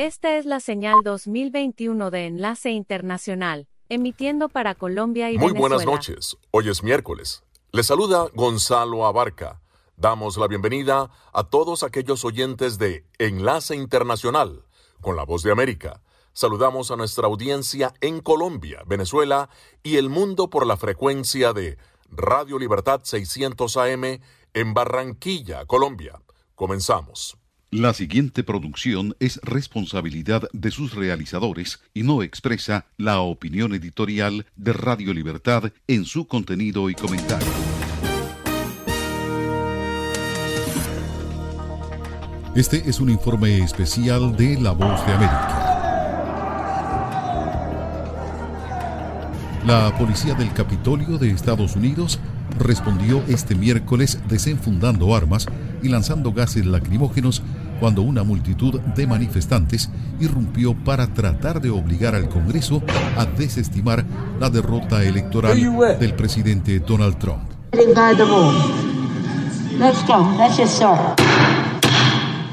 Esta es la señal 2021 de Enlace Internacional, emitiendo para Colombia y Muy Venezuela. buenas noches. Hoy es miércoles. Les saluda Gonzalo Abarca. Damos la bienvenida a todos aquellos oyentes de Enlace Internacional con la Voz de América. Saludamos a nuestra audiencia en Colombia, Venezuela y el mundo por la frecuencia de Radio Libertad 600 AM en Barranquilla, Colombia. Comenzamos. La siguiente producción es responsabilidad de sus realizadores y no expresa la opinión editorial de Radio Libertad en su contenido y comentario. Este es un informe especial de La Voz de América. La policía del Capitolio de Estados Unidos respondió este miércoles desenfundando armas y lanzando gases lacrimógenos cuando una multitud de manifestantes irrumpió para tratar de obligar al Congreso a desestimar la derrota electoral del presidente Donald Trump. Inside the room. Let's go. Let's just start.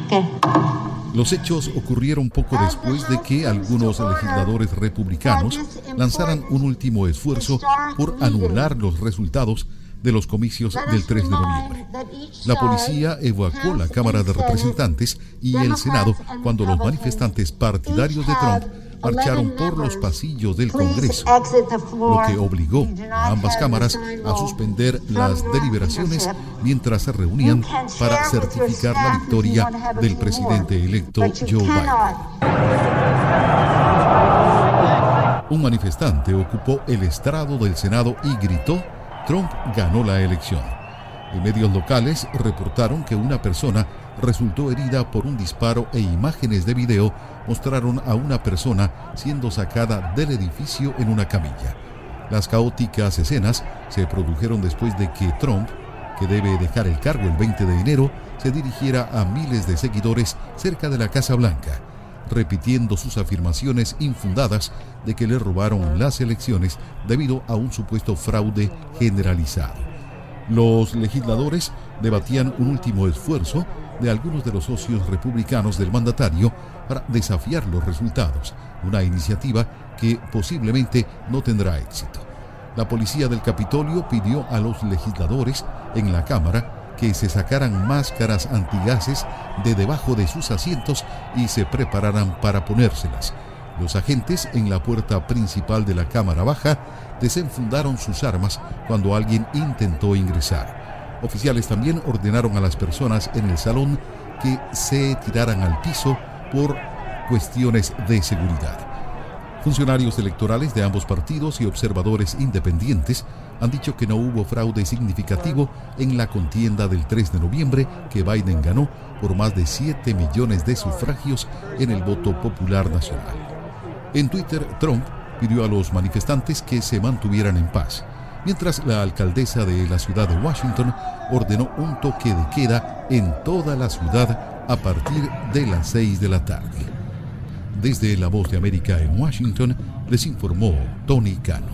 Okay. Los hechos ocurrieron poco después de que algunos legisladores republicanos lanzaran un último esfuerzo por anular los resultados de los comicios del 3 de noviembre. La policía evacuó la Cámara de Representantes y el Senado cuando los manifestantes partidarios de Trump marcharon por los pasillos del Congreso, lo que obligó a ambas cámaras a suspender las deliberaciones mientras se reunían para certificar la victoria del presidente electo Joe Biden. Un manifestante ocupó el estrado del Senado y gritó, Trump ganó la elección. En medios locales reportaron que una persona resultó herida por un disparo e imágenes de video mostraron a una persona siendo sacada del edificio en una camilla. Las caóticas escenas se produjeron después de que Trump, que debe dejar el cargo el 20 de enero, se dirigiera a miles de seguidores cerca de la Casa Blanca, repitiendo sus afirmaciones infundadas de que le robaron las elecciones debido a un supuesto fraude generalizado. Los legisladores debatían un último esfuerzo de algunos de los socios republicanos del mandatario para desafiar los resultados, una iniciativa que posiblemente no tendrá éxito. La policía del Capitolio pidió a los legisladores en la Cámara que se sacaran máscaras antigases de debajo de sus asientos y se prepararan para ponérselas. Los agentes en la puerta principal de la Cámara Baja desenfundaron sus armas cuando alguien intentó ingresar. Oficiales también ordenaron a las personas en el salón que se tiraran al piso por cuestiones de seguridad. Funcionarios electorales de ambos partidos y observadores independientes han dicho que no hubo fraude significativo en la contienda del 3 de noviembre que Biden ganó por más de 7 millones de sufragios en el voto popular nacional. En Twitter, Trump pidió a los manifestantes que se mantuvieran en paz, mientras la alcaldesa de la ciudad de Washington ordenó un toque de queda en toda la ciudad a partir de las 6 de la tarde. Desde La Voz de América en Washington, les informó Tony Cano.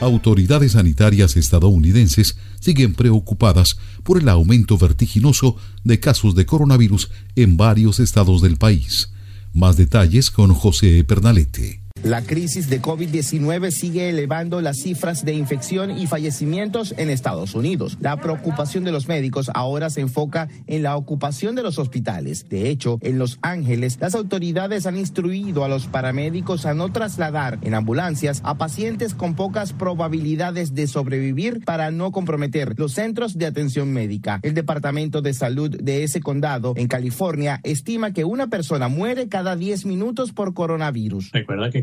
Autoridades sanitarias estadounidenses siguen preocupadas por el aumento vertiginoso de casos de coronavirus en varios estados del país. Más detalles con José Pernalete. La crisis de COVID-19 sigue elevando las cifras de infección y fallecimientos en Estados Unidos. La preocupación de los médicos ahora se enfoca en la ocupación de los hospitales. De hecho, en Los Ángeles, las autoridades han instruido a los paramédicos a no trasladar en ambulancias a pacientes con pocas probabilidades de sobrevivir para no comprometer los centros de atención médica. El Departamento de Salud de ese condado, en California, estima que una persona muere cada 10 minutos por coronavirus.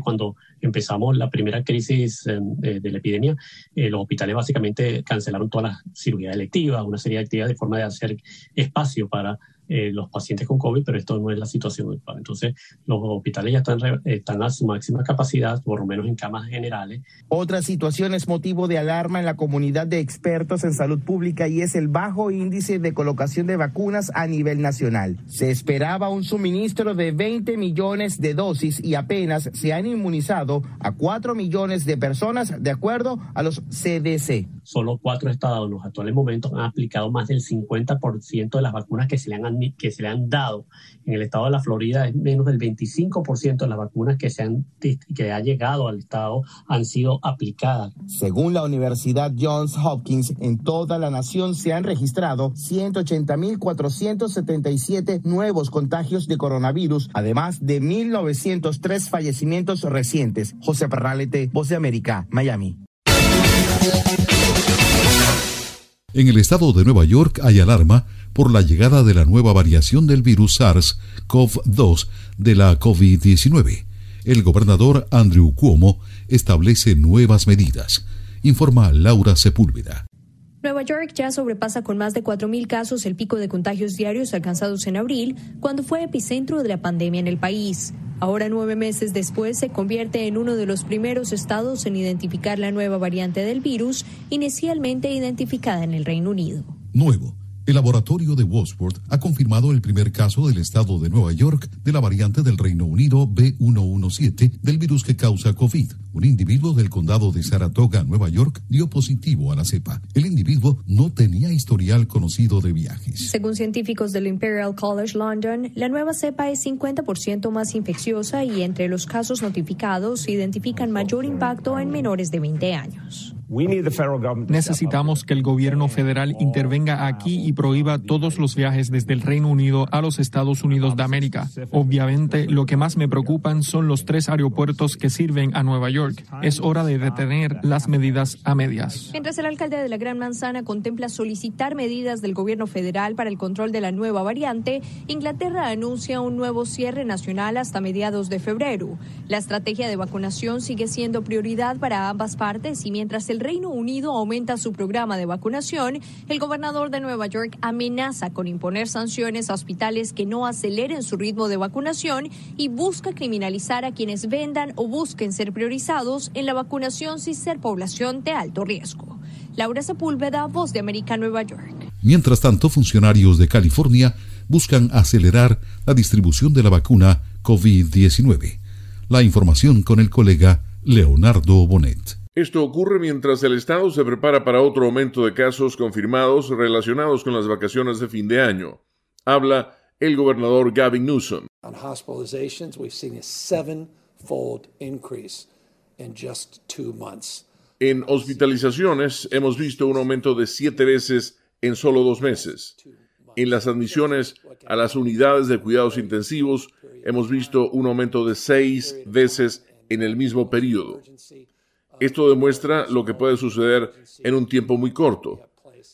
Cuando empezamos la primera crisis eh, de, la epidemia, eh, los hospitales básicamente cancelaron todas las cirugías electivas, una serie de actividades de forma de hacer espacio para eh, los pacientes con COVID, pero esto no es la situación actual. Entonces, los hospitales ya están, están a su máxima capacidad, por lo menos en camas generales. Otra situación es motivo de alarma en la comunidad de expertos en salud pública y es el bajo índice de colocación de vacunas a nivel nacional. Se esperaba un suministro de 20 millones de dosis y apenas se han inmunizado a 4 millones de personas, de acuerdo a los CDC. Solo cuatro estados en los actuales momentos han aplicado más del 50% de las vacunas que se le han, que se le han dado. En el estado de la Florida es menos del 25% de las vacunas que, se han, que ha llegado al estado han sido aplicadas. Según la Universidad Johns Hopkins, en toda la nación se han registrado 180.477 nuevos contagios de coronavirus, además de 1.903 fallecimientos recientes. José Parralete, Voz de América, Miami. En el estado de Nueva York hay alarma por la llegada de la nueva variación del virus SARS-CoV-2 de la COVID-19. El gobernador Andrew Cuomo establece nuevas medidas, informa Laura Sepúlveda. Nueva York ya sobrepasa con más de 4.000 casos el pico de contagios diarios alcanzados en abril, cuando fue epicentro de la pandemia en el país. Ahora, nueve meses después, se convierte en uno de los primeros estados en identificar la nueva variante del virus, inicialmente identificada en el Reino Unido. Nuevo el laboratorio de Wadsworth ha confirmado el primer caso del estado de Nueva York de la variante del Reino Unido B117 del virus que causa COVID. Un individuo del condado de Saratoga, Nueva York, dio positivo a la cepa. El individuo no tenía historial conocido de viajes. Según científicos del Imperial College London, la nueva cepa es 50% más infecciosa y entre los casos notificados se identifican mayor impacto en menores de 20 años. Necesitamos que el gobierno federal intervenga aquí y prohíba todos los viajes desde el Reino Unido a los Estados Unidos de América. Obviamente, lo que más me preocupan son los tres aeropuertos que sirven a Nueva York. Es hora de detener las medidas a medias. Mientras el alcalde de la Gran Manzana contempla solicitar medidas del gobierno federal para el control de la nueva variante, Inglaterra anuncia un nuevo cierre nacional hasta mediados de febrero. La estrategia de vacunación sigue siendo prioridad para ambas partes y mientras el Reino Unido aumenta su programa de vacunación, el gobernador de Nueva York amenaza con imponer sanciones a hospitales que no aceleren su ritmo de vacunación y busca criminalizar a quienes vendan o busquen ser priorizados en la vacunación sin ser población de alto riesgo. Laura Sepúlveda, Voz de América, Nueva York. Mientras tanto, funcionarios de California buscan acelerar la distribución de la vacuna COVID-19. La información con el colega Leonardo Bonet. Esto ocurre mientras el Estado se prepara para otro aumento de casos confirmados relacionados con las vacaciones de fin de año. Habla el gobernador Gavin Newsom. En hospitalizaciones hemos visto un aumento de siete veces en solo dos meses. En las admisiones a las unidades de cuidados intensivos hemos visto un aumento de seis veces en el mismo periodo. Esto demuestra lo que puede suceder en un tiempo muy corto.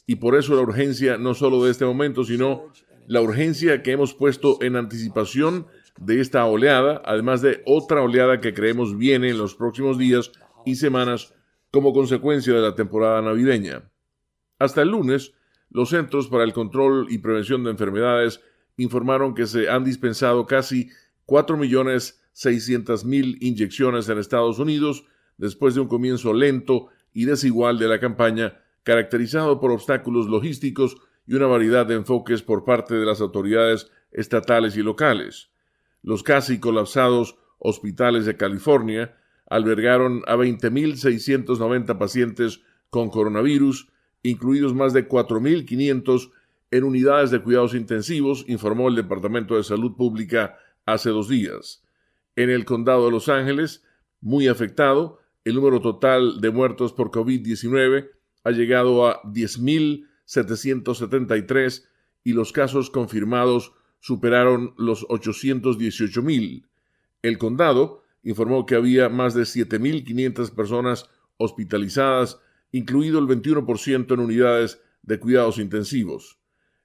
Y por eso la urgencia no solo de este momento, sino la urgencia que hemos puesto en anticipación de esta oleada, además de otra oleada que creemos viene en los próximos días y semanas como consecuencia de la temporada navideña. Hasta el lunes, los Centros para el Control y Prevención de Enfermedades informaron que se han dispensado casi 4.600.000 inyecciones en Estados Unidos después de un comienzo lento y desigual de la campaña, caracterizado por obstáculos logísticos y una variedad de enfoques por parte de las autoridades estatales y locales. Los casi colapsados hospitales de California albergaron a 20.690 pacientes con coronavirus, incluidos más de 4.500 en unidades de cuidados intensivos, informó el Departamento de Salud Pública hace dos días. En el condado de Los Ángeles, muy afectado, el número total de muertos por COVID-19 ha llegado a 10.773 y los casos confirmados superaron los 818.000. El condado informó que había más de 7.500 personas hospitalizadas, incluido el 21% en unidades de cuidados intensivos.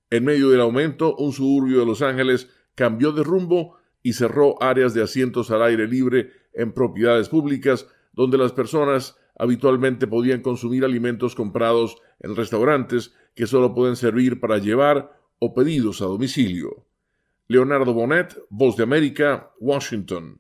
En medio del aumento, un suburbio de Los Ángeles cambió de rumbo y cerró áreas de asientos al aire libre en propiedades públicas donde las personas habitualmente podían consumir alimentos comprados en restaurantes que solo pueden servir para llevar o pedidos a domicilio. Leonardo Bonet, Voz de América, Washington.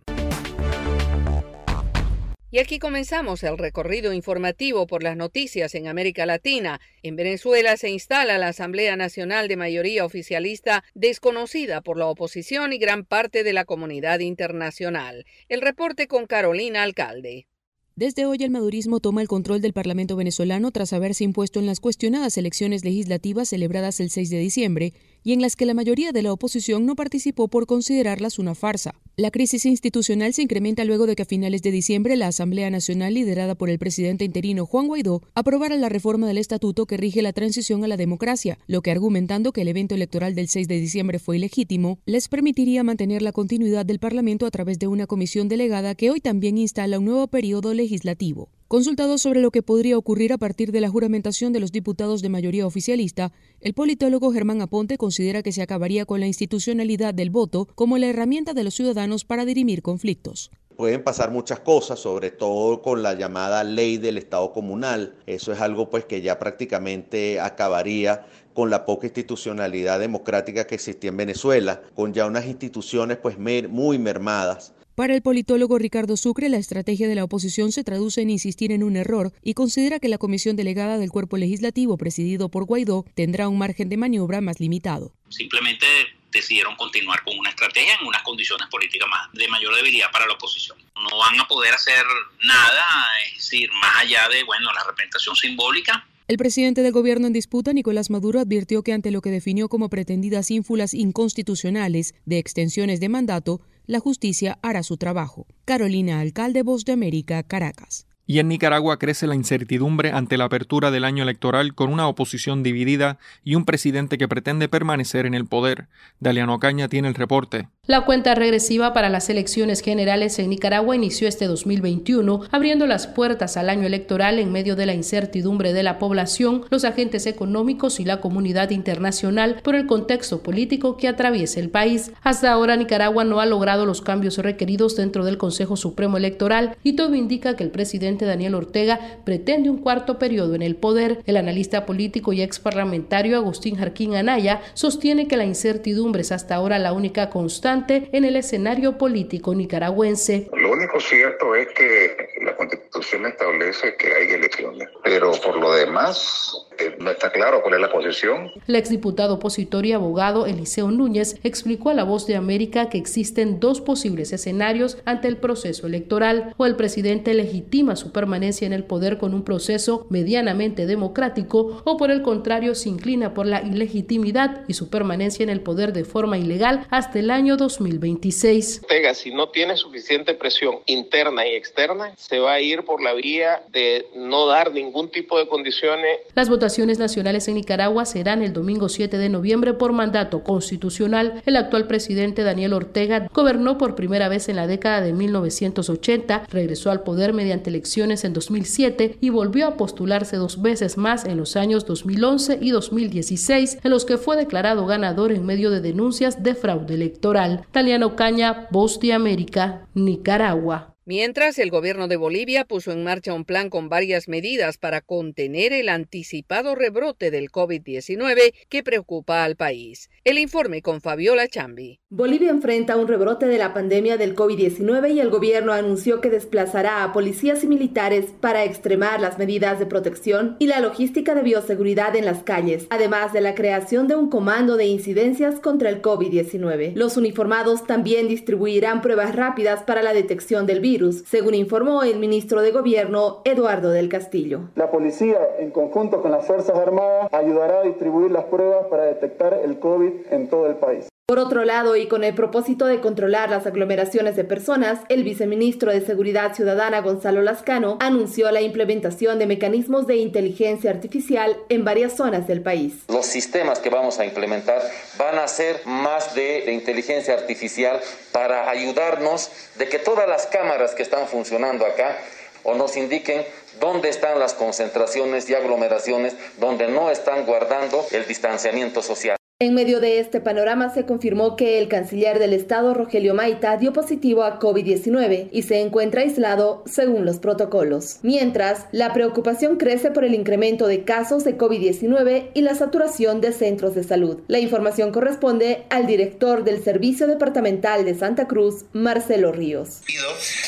Y aquí comenzamos el recorrido informativo por las noticias en América Latina. En Venezuela se instala la Asamblea Nacional de mayoría oficialista desconocida por la oposición y gran parte de la comunidad internacional. El reporte con Carolina Alcalde. Desde hoy el madurismo toma el control del Parlamento venezolano tras haberse impuesto en las cuestionadas elecciones legislativas celebradas el 6 de diciembre y en las que la mayoría de la oposición no participó por considerarlas una farsa. La crisis institucional se incrementa luego de que a finales de diciembre la Asamblea Nacional, liderada por el presidente interino Juan Guaidó, aprobara la reforma del estatuto que rige la transición a la democracia, lo que argumentando que el evento electoral del 6 de diciembre fue ilegítimo, les permitiría mantener la continuidad del Parlamento a través de una comisión delegada que hoy también instala un nuevo periodo legislativo. Consultado sobre lo que podría ocurrir a partir de la juramentación de los diputados de mayoría oficialista, el politólogo Germán Aponte considera que se acabaría con la institucionalidad del voto como la herramienta de los ciudadanos para dirimir conflictos. Pueden pasar muchas cosas, sobre todo con la llamada ley del Estado comunal. Eso es algo pues que ya prácticamente acabaría con la poca institucionalidad democrática que existía en Venezuela, con ya unas instituciones pues muy mermadas. Para el politólogo Ricardo Sucre, la estrategia de la oposición se traduce en insistir en un error y considera que la comisión delegada del cuerpo legislativo presidido por Guaidó tendrá un margen de maniobra más limitado. Simplemente decidieron continuar con una estrategia en unas condiciones políticas más de mayor debilidad para la oposición. No van a poder hacer nada, es decir, más allá de bueno, la representación simbólica, el presidente del gobierno en disputa, Nicolás Maduro, advirtió que ante lo que definió como pretendidas ínfulas inconstitucionales de extensiones de mandato, la justicia hará su trabajo. Carolina Alcalde, Voz de América, Caracas. Y en Nicaragua crece la incertidumbre ante la apertura del año electoral con una oposición dividida y un presidente que pretende permanecer en el poder. Daliano Caña tiene el reporte. La cuenta regresiva para las elecciones generales en Nicaragua inició este 2021, abriendo las puertas al año electoral en medio de la incertidumbre de la población, los agentes económicos y la comunidad internacional por el contexto político que atraviesa el país. Hasta ahora Nicaragua no ha logrado los cambios requeridos dentro del Consejo Supremo Electoral y todo indica que el presidente Daniel Ortega pretende un cuarto periodo en el poder. El analista político y ex parlamentario Agustín Jarquín Anaya sostiene que la incertidumbre es hasta ahora la única constante en el escenario político nicaragüense. Lo único cierto es que la constitución establece que hay elecciones, pero por lo demás eh, no está claro cuál es la posición. El exdiputado opositor y abogado Eliseo Núñez explicó a La Voz de América que existen dos posibles escenarios ante el proceso electoral, o el presidente legitima su permanencia en el poder con un proceso medianamente democrático, o por el contrario se inclina por la ilegitimidad y su permanencia en el poder de forma ilegal hasta el año 2026. Ortega, si no tiene suficiente presión interna y externa, se va a ir por la vía de no dar ningún tipo de condiciones. Las votaciones nacionales en Nicaragua serán el domingo 7 de noviembre por mandato constitucional. El actual presidente Daniel Ortega gobernó por primera vez en la década de 1980, regresó al poder mediante elecciones en 2007 y volvió a postularse dos veces más en los años 2011 y 2016, en los que fue declarado ganador en medio de denuncias de fraude electoral. Taliano Caña, Voz de América, Nicaragua. Mientras, el gobierno de Bolivia puso en marcha un plan con varias medidas para contener el anticipado rebrote del COVID-19 que preocupa al país. El informe con Fabiola Chambi. Bolivia enfrenta un rebrote de la pandemia del COVID-19 y el gobierno anunció que desplazará a policías y militares para extremar las medidas de protección y la logística de bioseguridad en las calles, además de la creación de un comando de incidencias contra el COVID-19. Los uniformados también distribuirán pruebas rápidas para la detección del virus según informó el ministro de Gobierno Eduardo del Castillo. La policía, en conjunto con las Fuerzas Armadas, ayudará a distribuir las pruebas para detectar el COVID en todo el país. Por otro lado, y con el propósito de controlar las aglomeraciones de personas, el viceministro de Seguridad Ciudadana Gonzalo Lascano anunció la implementación de mecanismos de inteligencia artificial en varias zonas del país. Los sistemas que vamos a implementar van a ser más de, de inteligencia artificial para ayudarnos de que todas las cámaras que están funcionando acá o nos indiquen dónde están las concentraciones y aglomeraciones donde no están guardando el distanciamiento social. En medio de este panorama se confirmó que el canciller del Estado, Rogelio Maita, dio positivo a COVID-19 y se encuentra aislado según los protocolos. Mientras, la preocupación crece por el incremento de casos de COVID-19 y la saturación de centros de salud. La información corresponde al director del Servicio Departamental de Santa Cruz, Marcelo Ríos.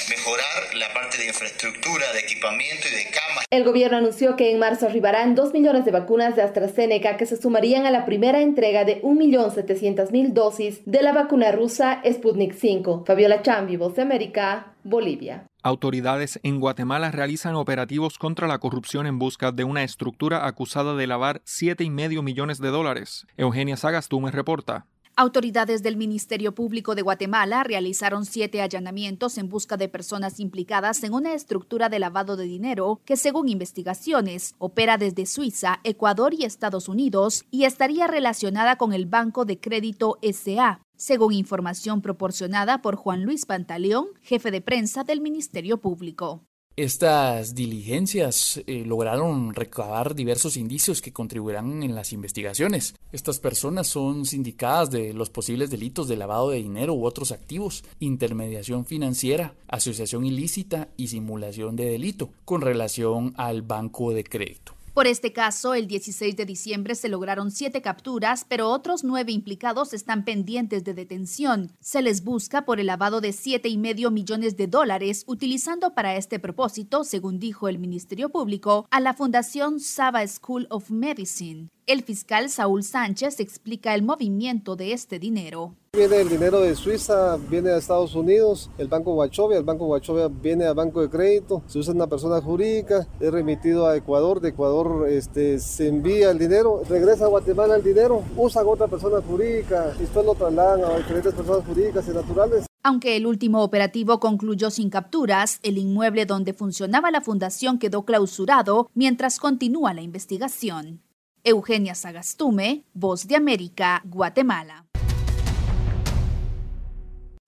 Mejorar la parte de infraestructura, de equipamiento y de camas. El gobierno anunció que en marzo arribarán 2 millones de vacunas de AstraZeneca que se sumarían a la primera entrega de 1.700.000 dosis de la vacuna rusa Sputnik 5. Fabiola Chambi, Voz de América, Bolivia. Autoridades en Guatemala realizan operativos contra la corrupción en busca de una estructura acusada de lavar 7,5 millones de dólares. Eugenia Sagastume reporta. Autoridades del Ministerio Público de Guatemala realizaron siete allanamientos en busca de personas implicadas en una estructura de lavado de dinero que, según investigaciones, opera desde Suiza, Ecuador y Estados Unidos y estaría relacionada con el Banco de Crédito SA, según información proporcionada por Juan Luis Pantaleón, jefe de prensa del Ministerio Público. Estas diligencias eh, lograron recabar diversos indicios que contribuirán en las investigaciones. Estas personas son sindicadas de los posibles delitos de lavado de dinero u otros activos, intermediación financiera, asociación ilícita y simulación de delito con relación al banco de crédito. Por este caso, el 16 de diciembre se lograron siete capturas, pero otros nueve implicados están pendientes de detención. Se les busca por el lavado de siete y medio millones de dólares, utilizando para este propósito, según dijo el Ministerio Público, a la Fundación Saba School of Medicine. El fiscal Saúl Sánchez explica el movimiento de este dinero. Viene el dinero de Suiza, viene a Estados Unidos, el Banco Wachovia, el Banco Wachovia viene al Banco de Crédito, se usa una persona jurídica, es remitido a Ecuador, de Ecuador este, se envía el dinero, regresa a Guatemala el dinero, usan otra persona jurídica y después lo trasladan a diferentes personas jurídicas y naturales. Aunque el último operativo concluyó sin capturas, el inmueble donde funcionaba la fundación quedó clausurado mientras continúa la investigación. Eugenia Sagastume, Voz de América, Guatemala.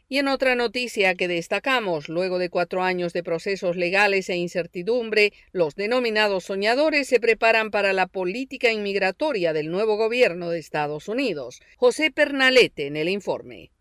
Y en otra noticia que destacamos, luego de cuatro años de procesos legales e incertidumbre, los denominados soñadores se preparan para la política inmigratoria del nuevo gobierno de Estados Unidos. José Pernalete en el informe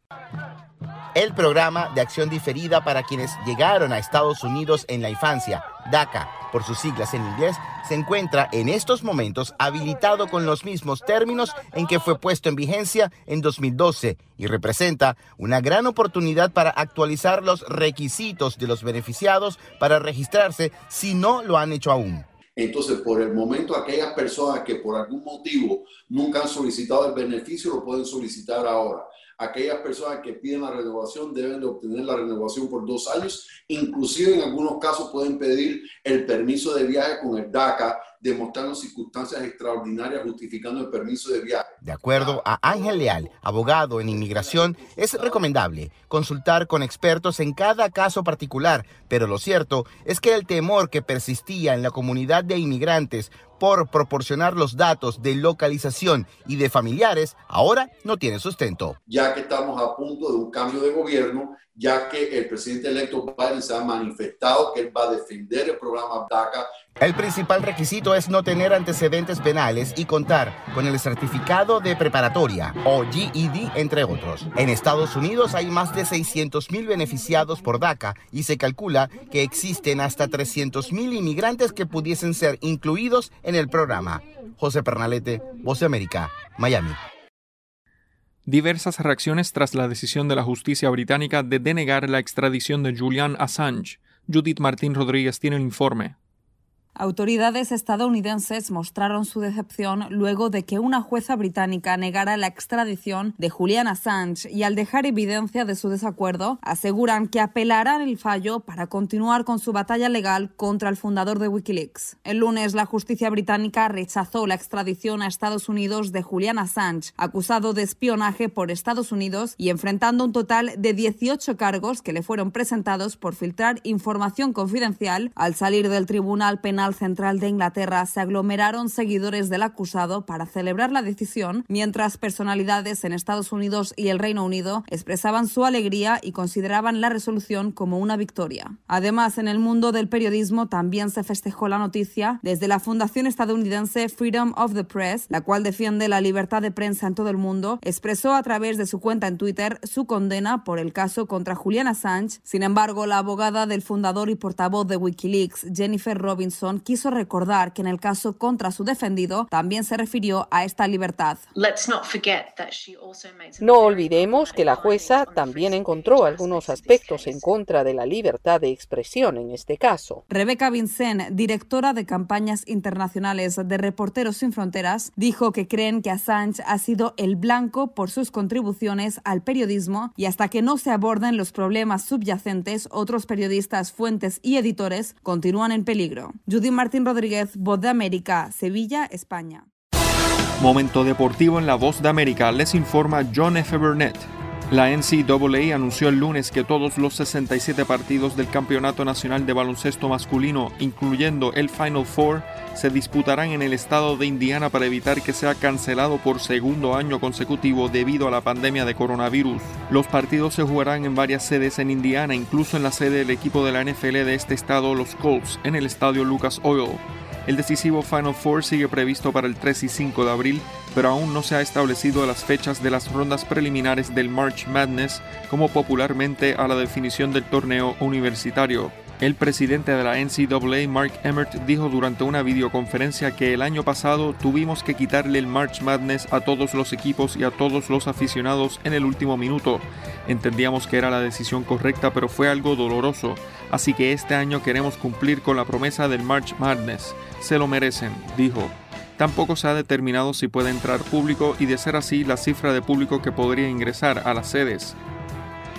el programa de acción diferida para quienes llegaron a Estados Unidos en la infancia, DACA, por sus siglas en inglés, se encuentra en estos momentos habilitado con los mismos términos en que fue puesto en vigencia en 2012 y representa una gran oportunidad para actualizar los requisitos de los beneficiados para registrarse si no lo han hecho aún. Entonces, por el momento, aquellas personas que por algún motivo nunca han solicitado el beneficio lo pueden solicitar ahora aquellas personas que piden la renovación deben de obtener la renovación por dos años. Inclusive en algunos casos pueden pedir el permiso de viaje con el DACA, demostrando circunstancias extraordinarias justificando el permiso de viaje. De acuerdo a Ángel Leal, abogado en inmigración, es recomendable consultar con expertos en cada caso particular, pero lo cierto es que el temor que persistía en la comunidad de inmigrantes por proporcionar los datos de localización y de familiares, ahora no tiene sustento. Ya que estamos a punto de un cambio de gobierno, ya que el presidente electo Biden se ha manifestado que él va a defender el programa DACA. El principal requisito es no tener antecedentes penales y contar con el certificado de preparatoria o GED, entre otros. En Estados Unidos hay más de 600 mil beneficiados por DACA y se calcula que existen hasta 300 mil inmigrantes que pudiesen ser incluidos en el programa. José Pernalete, Voz de América, Miami diversas reacciones tras la decisión de la justicia británica de denegar la extradición de Julian Assange. Judith Martín Rodríguez tiene el informe. Autoridades estadounidenses mostraron su decepción luego de que una jueza británica negara la extradición de Julian Assange y al dejar evidencia de su desacuerdo, aseguran que apelarán el fallo para continuar con su batalla legal contra el fundador de Wikileaks. El lunes, la justicia británica rechazó la extradición a Estados Unidos de Julian Assange, acusado de espionaje por Estados Unidos y enfrentando un total de 18 cargos que le fueron presentados por filtrar información confidencial al salir del Tribunal Penal Central de Inglaterra se aglomeraron seguidores del acusado para celebrar la decisión, mientras personalidades en Estados Unidos y el Reino Unido expresaban su alegría y consideraban la resolución como una victoria. Además, en el mundo del periodismo también se festejó la noticia desde la fundación estadounidense Freedom of the Press, la cual defiende la libertad de prensa en todo el mundo, expresó a través de su cuenta en Twitter su condena por el caso contra Julian Assange. Sin embargo, la abogada del fundador y portavoz de Wikileaks, Jennifer Robinson, quiso recordar que en el caso contra su defendido también se refirió a esta libertad. No olvidemos que la jueza también encontró algunos aspectos en contra de la libertad de expresión en este caso. Rebecca Vincent, directora de campañas internacionales de Reporteros Sin Fronteras, dijo que creen que Assange ha sido el blanco por sus contribuciones al periodismo y hasta que no se aborden los problemas subyacentes, otros periodistas, fuentes y editores continúan en peligro. Judy Martín Rodríguez, Voz de América, Sevilla, España. Momento deportivo en la Voz de América, les informa John F. Burnett. La NCAA anunció el lunes que todos los 67 partidos del Campeonato Nacional de Baloncesto Masculino, incluyendo el Final Four, se disputarán en el estado de Indiana para evitar que sea cancelado por segundo año consecutivo debido a la pandemia de coronavirus. Los partidos se jugarán en varias sedes en Indiana, incluso en la sede del equipo de la NFL de este estado, los Colts, en el estadio Lucas Oil. El decisivo Final Four sigue previsto para el 3 y 5 de abril, pero aún no se ha establecido las fechas de las rondas preliminares del March Madness, como popularmente a la definición del torneo universitario. El presidente de la NCAA, Mark Emmert, dijo durante una videoconferencia que el año pasado tuvimos que quitarle el March Madness a todos los equipos y a todos los aficionados en el último minuto. Entendíamos que era la decisión correcta, pero fue algo doloroso, así que este año queremos cumplir con la promesa del March Madness. Se lo merecen, dijo. Tampoco se ha determinado si puede entrar público y de ser así la cifra de público que podría ingresar a las sedes.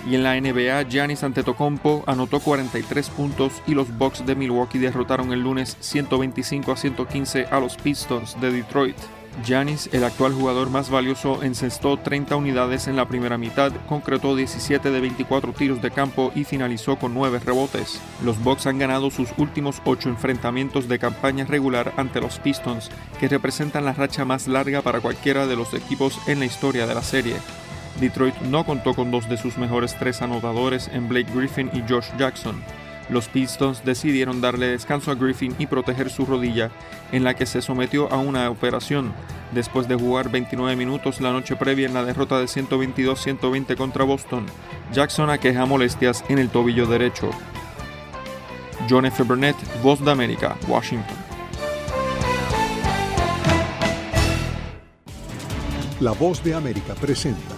Y en la NBA, Giannis Antetokounmpo anotó 43 puntos y los Bucks de Milwaukee derrotaron el lunes 125 a 115 a los Pistons de Detroit. Giannis, el actual jugador más valioso, encestó 30 unidades en la primera mitad, concretó 17 de 24 tiros de campo y finalizó con 9 rebotes. Los Bucks han ganado sus últimos 8 enfrentamientos de campaña regular ante los Pistons, que representan la racha más larga para cualquiera de los equipos en la historia de la serie. Detroit no contó con dos de sus mejores tres anotadores en Blake Griffin y Josh Jackson. Los Pistons decidieron darle descanso a Griffin y proteger su rodilla, en la que se sometió a una operación, después de jugar 29 minutos la noche previa en la derrota de 122-120 contra Boston. Jackson aqueja molestias en el tobillo derecho. John F. Burnett, Voz de América, Washington. La Voz de América presenta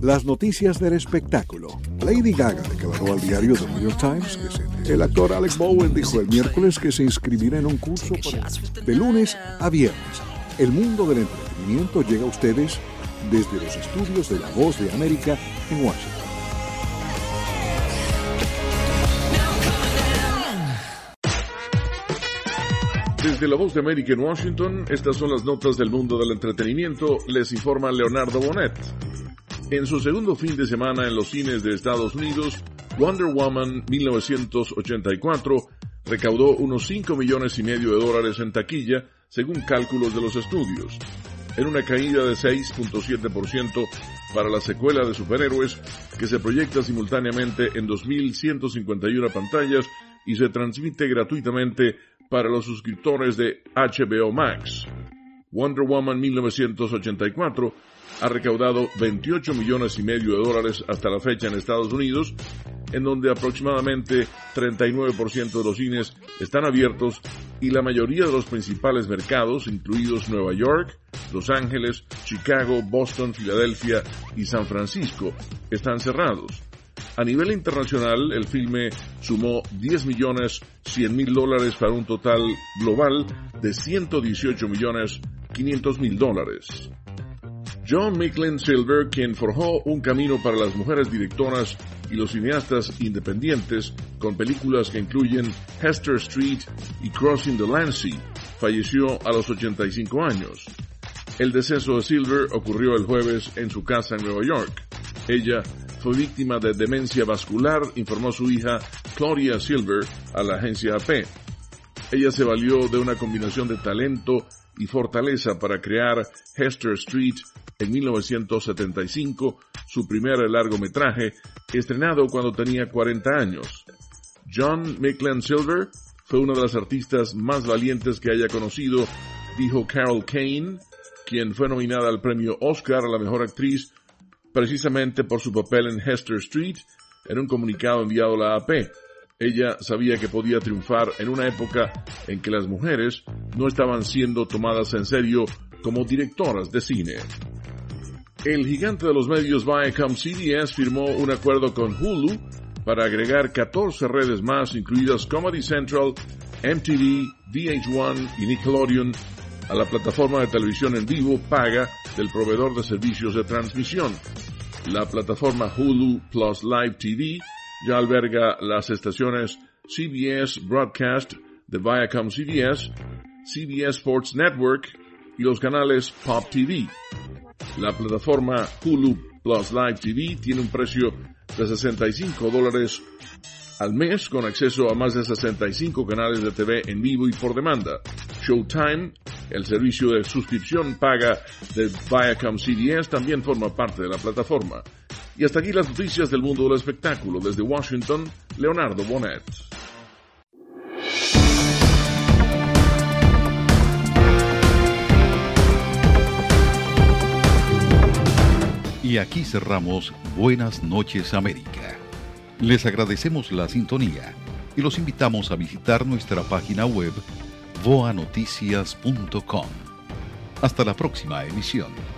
Las noticias del espectáculo. Lady Gaga declaró al diario The New York Times que el actor Alex Bowen dijo el miércoles que se inscribirá en un curso de lunes a viernes. El mundo del entretenimiento llega a ustedes desde los estudios de La Voz de América en Washington. Desde la voz de América en Washington, estas son las notas del mundo del entretenimiento, les informa Leonardo Bonet. En su segundo fin de semana en los cines de Estados Unidos, Wonder Woman 1984 recaudó unos 5 millones y medio de dólares en taquilla, según cálculos de los estudios. En una caída de 6.7% para la secuela de superhéroes que se proyecta simultáneamente en 2.151 pantallas y se transmite gratuitamente para los suscriptores de HBO Max. Wonder Woman 1984 ha recaudado 28 millones y medio de dólares hasta la fecha en Estados Unidos, en donde aproximadamente 39% de los cines están abiertos y la mayoría de los principales mercados, incluidos Nueva York, Los Ángeles, Chicago, Boston, Filadelfia y San Francisco, están cerrados. A nivel internacional, el filme sumó 10 millones 100 mil dólares para un total global de 118 millones 500 mil dólares. John Micklin Silver, quien forjó un camino para las mujeres directoras y los cineastas independientes con películas que incluyen Hester Street y Crossing the Lancy, falleció a los 85 años. El deceso de Silver ocurrió el jueves en su casa en Nueva York. Ella fue víctima de demencia vascular, informó su hija Claudia Silver a la agencia AP. Ella se valió de una combinación de talento y fortaleza para crear Hester Street en 1975, su primer largometraje, estrenado cuando tenía 40 años. John Micklin Silver fue una de las artistas más valientes que haya conocido, dijo Carol Kane, quien fue nominada al premio Oscar a la mejor actriz precisamente por su papel en Hester Street, en un comunicado enviado a la AP. Ella sabía que podía triunfar en una época en que las mujeres no estaban siendo tomadas en serio como directoras de cine. El gigante de los medios Viacom CBS firmó un acuerdo con Hulu para agregar 14 redes más, incluidas Comedy Central, MTV, VH1 y Nickelodeon, a la plataforma de televisión en vivo paga del proveedor de servicios de transmisión. La plataforma Hulu Plus Live TV ya alberga las estaciones CBS Broadcast de Viacom CBS, CBS Sports Network y los canales Pop TV. La plataforma Hulu Plus Live TV tiene un precio de 65 dólares al mes con acceso a más de 65 canales de TV en vivo y por demanda. Showtime, el servicio de suscripción paga de Viacom CBS, también forma parte de la plataforma. Y hasta aquí las noticias del mundo del espectáculo. Desde Washington, Leonardo Bonet. Y aquí cerramos Buenas noches América. Les agradecemos la sintonía y los invitamos a visitar nuestra página web voanoticias.com. Hasta la próxima emisión.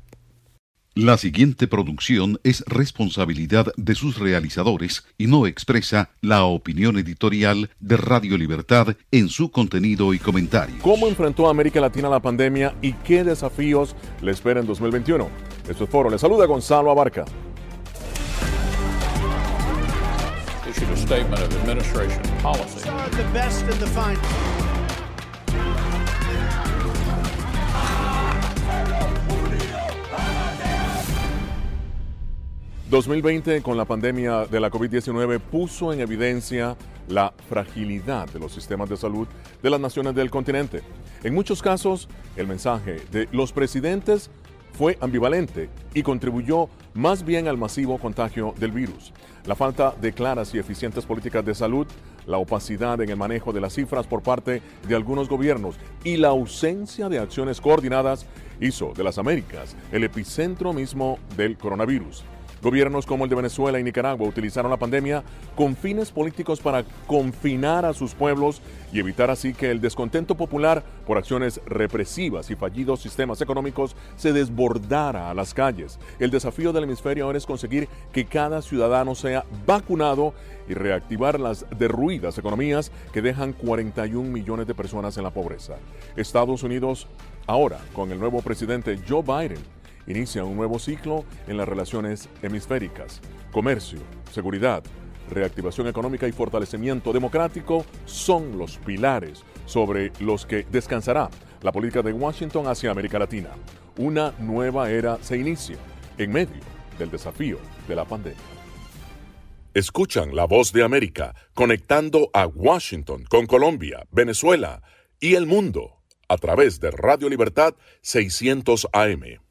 La siguiente producción es responsabilidad de sus realizadores y no expresa la opinión editorial de Radio Libertad en su contenido y comentario. ¿Cómo enfrentó América Latina la pandemia y qué desafíos le espera en 2021? Esto es Foro. Le saluda Gonzalo Abarca. 2020 con la pandemia de la COVID-19 puso en evidencia la fragilidad de los sistemas de salud de las naciones del continente. En muchos casos, el mensaje de los presidentes fue ambivalente y contribuyó más bien al masivo contagio del virus. La falta de claras y eficientes políticas de salud, la opacidad en el manejo de las cifras por parte de algunos gobiernos y la ausencia de acciones coordinadas hizo de las Américas el epicentro mismo del coronavirus. Gobiernos como el de Venezuela y Nicaragua utilizaron la pandemia con fines políticos para confinar a sus pueblos y evitar así que el descontento popular por acciones represivas y fallidos sistemas económicos se desbordara a las calles. El desafío del hemisferio ahora es conseguir que cada ciudadano sea vacunado y reactivar las derruidas economías que dejan 41 millones de personas en la pobreza. Estados Unidos ahora, con el nuevo presidente Joe Biden, inicia un nuevo ciclo en las relaciones hemisféricas. Comercio, seguridad, reactivación económica y fortalecimiento democrático son los pilares sobre los que descansará la política de Washington hacia América Latina. Una nueva era se inicia en medio del desafío de la pandemia. Escuchan la voz de América conectando a Washington con Colombia, Venezuela y el mundo a través de Radio Libertad 600 AM.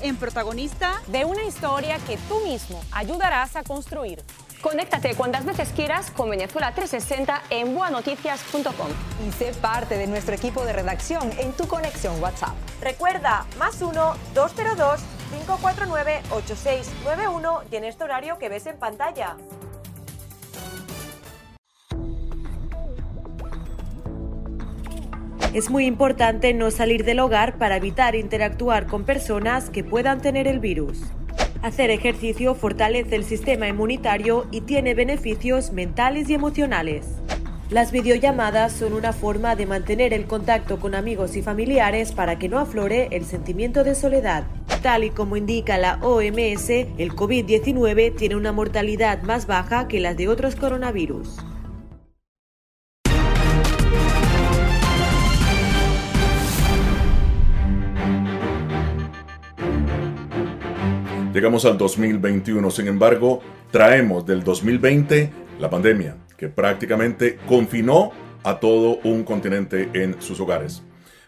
en protagonista de una historia que tú mismo ayudarás a construir. Conéctate cuantas veces quieras con Venezuela 360 en buanoticias.com. Y sé parte de nuestro equipo de redacción en tu conexión WhatsApp. Recuerda, más 1-202-549-8691 y en este horario que ves en pantalla. Es muy importante no salir del hogar para evitar interactuar con personas que puedan tener el virus. Hacer ejercicio fortalece el sistema inmunitario y tiene beneficios mentales y emocionales. Las videollamadas son una forma de mantener el contacto con amigos y familiares para que no aflore el sentimiento de soledad. Tal y como indica la OMS, el COVID-19 tiene una mortalidad más baja que las de otros coronavirus. Llegamos al 2021, sin embargo, traemos del 2020 la pandemia, que prácticamente confinó a todo un continente en sus hogares.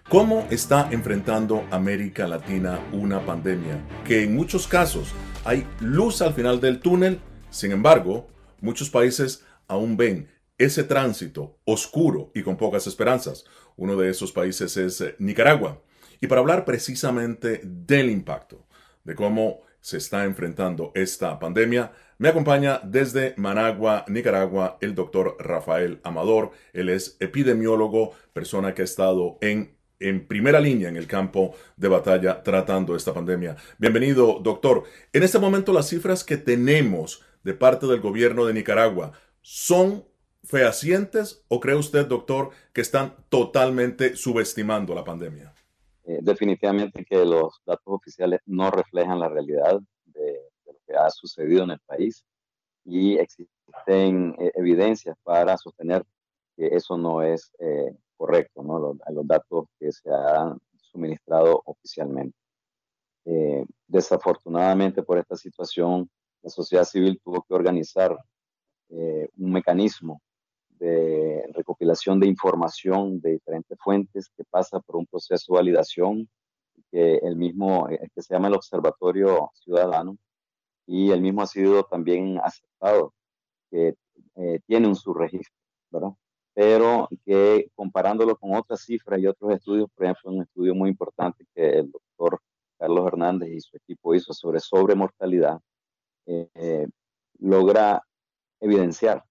¿Cómo está enfrentando América Latina una pandemia? Que en muchos casos hay luz al final del túnel, sin embargo, muchos países aún ven ese tránsito oscuro y con pocas esperanzas. Uno de esos países es eh, Nicaragua. Y para hablar precisamente del impacto, de cómo se está enfrentando esta pandemia. Me acompaña desde Managua, Nicaragua, el doctor Rafael Amador. Él es epidemiólogo, persona que ha estado en, en primera línea en el campo de batalla tratando esta pandemia. Bienvenido, doctor. En este momento las cifras que tenemos de parte del gobierno de Nicaragua son fehacientes o cree usted, doctor, que están totalmente subestimando la pandemia? Eh, definitivamente que los datos oficiales no reflejan la realidad de, lo que ha sucedido en el país y existen eh, evidencias para sostener que eso no es eh, correcto, ¿no? Los, los, datos que se han suministrado oficialmente. desafortunadamente por esta situación, la sociedad civil tuvo que organizar un mecanismo de recopilación de información de diferentes fuentes que pasa por un proceso de validación que el mismo, eh, que se llama el Observatorio Ciudadano, y el mismo ha sido también aceptado que eh, tiene un subregistro, ¿verdad? Pero que comparándolo con otras cifras y otros estudios, por ejemplo, un estudio muy importante que el doctor Carlos Hernández y su equipo hizo sobre sobremortalidad, eh, logra evidenciar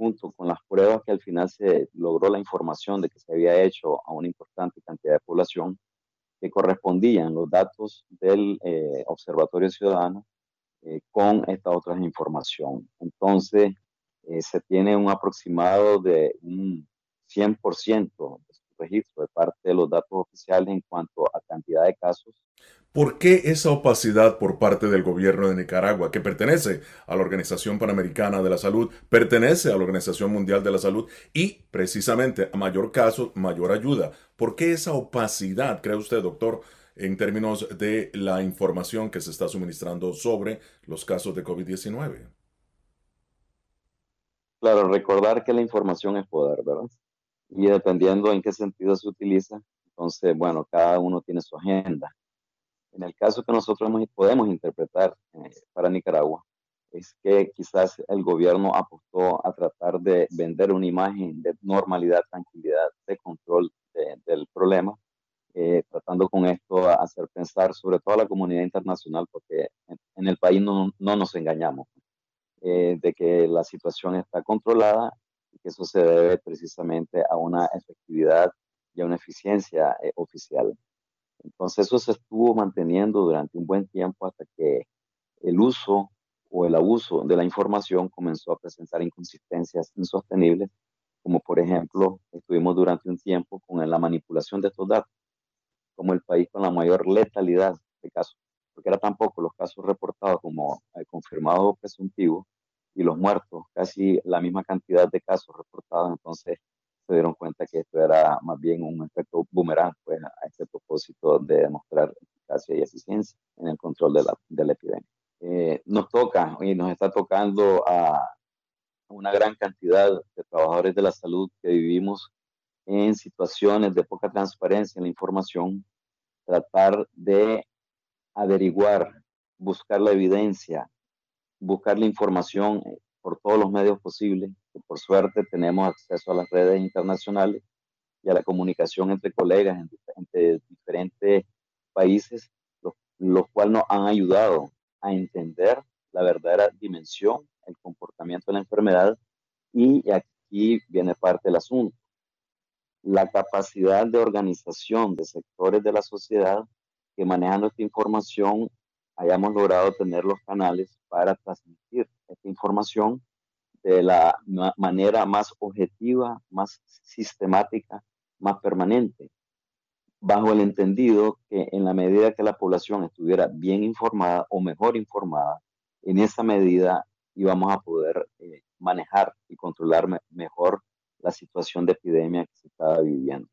junto con las pruebas que al final se logró la información de que se había hecho a una importante cantidad de población, que correspondían los datos del eh, Observatorio Ciudadano eh, con esta otra información. Entonces, eh, se tiene un aproximado de un 100% de su registro de parte de los datos oficiales en cuanto a cantidad de casos ¿Por qué esa opacidad por parte del gobierno de Nicaragua, que pertenece a la Organización Panamericana de la Salud, pertenece a la Organización Mundial de la Salud y precisamente a mayor caso, mayor ayuda? ¿Por qué esa opacidad, cree usted, doctor, en términos de la información que se está suministrando sobre los casos de COVID-19? Claro, recordar que la información es poder, ¿verdad? Y dependiendo en qué sentido se utiliza, entonces, bueno, cada uno tiene su agenda. En el caso que nosotros podemos interpretar eh, para Nicaragua, es que quizás el gobierno apostó a tratar de vender una imagen de normalidad, tranquilidad, de control del problema, eh, tratando con esto a hacer pensar sobre todo a la comunidad internacional, porque en, el país no, no nos engañamos eh, de que la situación está controlada que eso se debe precisamente a una efectividad y a una eficiencia oficial. Entonces eso se estuvo manteniendo durante un buen tiempo hasta que el uso o el abuso de la información comenzó a presentar inconsistencias insostenibles, como por ejemplo estuvimos durante un tiempo con la manipulación de estos datos, como el país con la mayor letalidad de casos, porque era tan poco los casos reportados como confirmados o presuntivos y los muertos, casi la misma cantidad de casos reportados, entonces se dieron cuenta que esto era más bien un efecto boomerang pues, a este propósito de demostrar eficacia y eficiencia en el control de la, de la epidemia. Eh, nos toca y nos está tocando a una gran cantidad de trabajadores de la salud que vivimos en situaciones de poca transparencia en la información, tratar de averiguar, buscar la evidencia, buscar la información por todos los medios posibles que por suerte tenemos acceso a las redes internacionales y a la comunicación entre colegas entre diferentes países, los, cuales nos han ayudado a entender la verdadera dimensión, el comportamiento de la enfermedad y aquí viene parte del asunto. La capacidad de organización de sectores de la sociedad que manejando esta información hayamos logrado tener los canales para transmitir esta información de la manera más objetiva, más sistemática, más permanente, bajo el entendido que en la medida que la población estuviera bien informada o mejor informada, en esa medida íbamos a poder eh, manejar y controlar mejor la situación de epidemia que se estaba viviendo.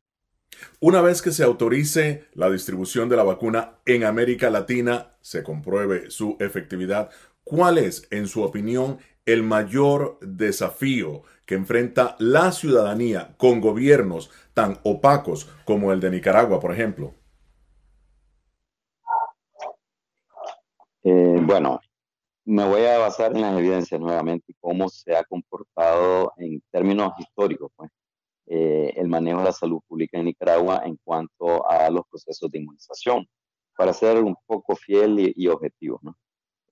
Una vez que se autorice la distribución de la vacuna en América Latina, se compruebe su efectividad, ¿cuál es, en su opinión, el mayor desafío que enfrenta la ciudadanía con gobiernos tan opacos como el de Nicaragua, por ejemplo? Eh, bueno, me voy a basar en las evidencias nuevamente, cómo se ha comportado en términos históricos pues, eh, el manejo de la salud pública en Nicaragua en cuanto a los procesos de inmunización, para ser un poco fiel y, y objetivo. ¿no?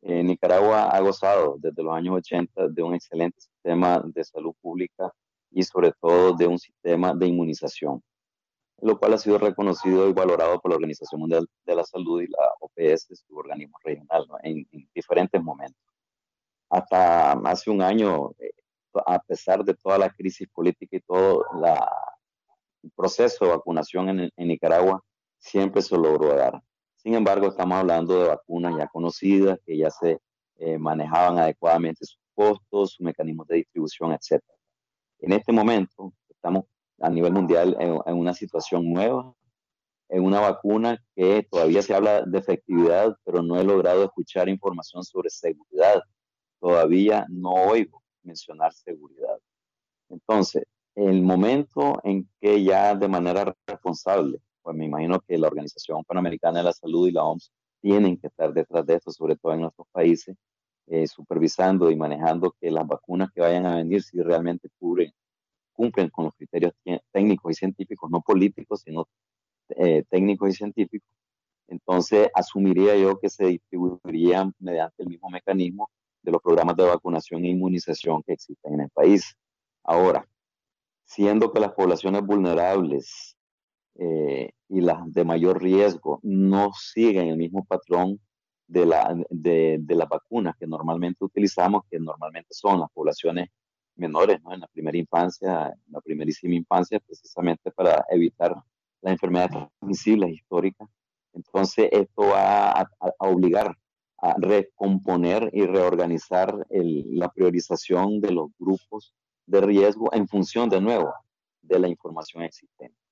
Eh, Nicaragua ha gozado desde los años 80 de un excelente sistema de salud pública y sobre todo de un sistema de inmunización, lo cual ha sido reconocido y valorado por la Organización Mundial de la Salud y la OPS, su organismo regional, en, diferentes momentos. Hasta hace un año, eh, a pesar de toda la crisis política y todo la, el proceso de vacunación en, en Nicaragua, siempre se logró dar. Sin embargo, estamos hablando de vacunas ya conocidas, que ya se eh, manejaban adecuadamente sus costos, sus mecanismos de distribución, etc. En este momento estamos a nivel mundial en, una situación nueva, en una vacuna que todavía se habla de efectividad, pero no he logrado escuchar información sobre seguridad. Todavía no oigo mencionar seguridad. Entonces, el momento en que ya de manera responsable pues me imagino que la Organización Panamericana de la Salud y la OMS tienen que estar detrás de esto, sobre todo en nuestros países, eh, supervisando y manejando que las vacunas que vayan a venir si realmente cubren, cumplen con los criterios técnicos y científicos, no políticos, sino eh, técnicos y científicos, entonces asumiría yo que se distribuirían mediante el mismo mecanismo de los programas de vacunación e inmunización que existen en el país. Ahora, siendo que las poblaciones vulnerables eh, y las de mayor riesgo no siguen el mismo patrón de, la, de, de, las vacunas que normalmente utilizamos, que normalmente son las poblaciones menores, ¿no? en la primera infancia, en la primerísima infancia, precisamente para evitar las enfermedades transmisibles históricas. Entonces, esto va a, obligar a recomponer y reorganizar la priorización de los grupos de riesgo en función, de nuevo, de la información existente.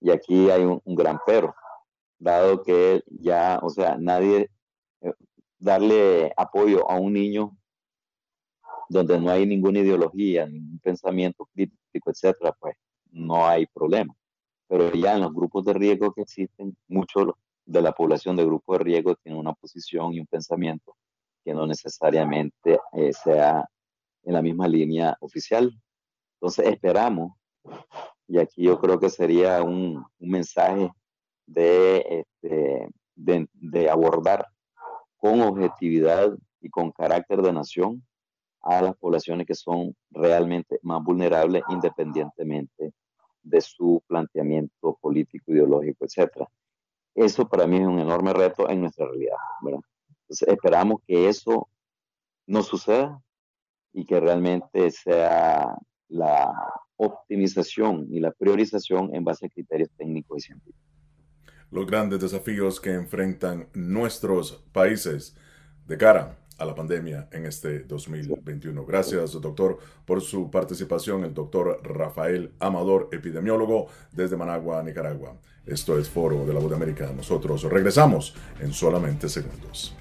Y aquí hay un, gran pero, dado que ya, o sea, nadie, eh, darle apoyo a un niño donde no hay ninguna ideología, ningún pensamiento crítico, etcétera, pues no hay problema. Pero ya en los grupos de riesgo que existen, muchos de la población de grupos de riesgo tiene una posición y un pensamiento que no necesariamente eh, sea en la misma línea oficial. Entonces esperamos, y aquí yo creo que sería un, mensaje de, este, de, de abordar con objetividad y con carácter de nación a las poblaciones que son realmente más vulnerables independientemente de su planteamiento político, ideológico, etcétera. Eso para mí es un enorme reto en nuestra realidad, ¿verdad? Entonces esperamos que eso no suceda y que realmente sea la optimización y la priorización en base a criterios técnicos y científicos. Los grandes desafíos que enfrentan nuestros países de cara a la pandemia en este 2021. Gracias, doctor, por su participación. El doctor Rafael Amador, epidemiólogo desde Managua, Nicaragua. Esto es Foro de la Voz de América. Nosotros regresamos en solamente segundos.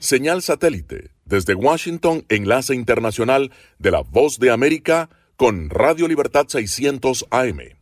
Señal satélite desde Washington, enlace internacional de la Voz de América con Radio Libertad 600 AM.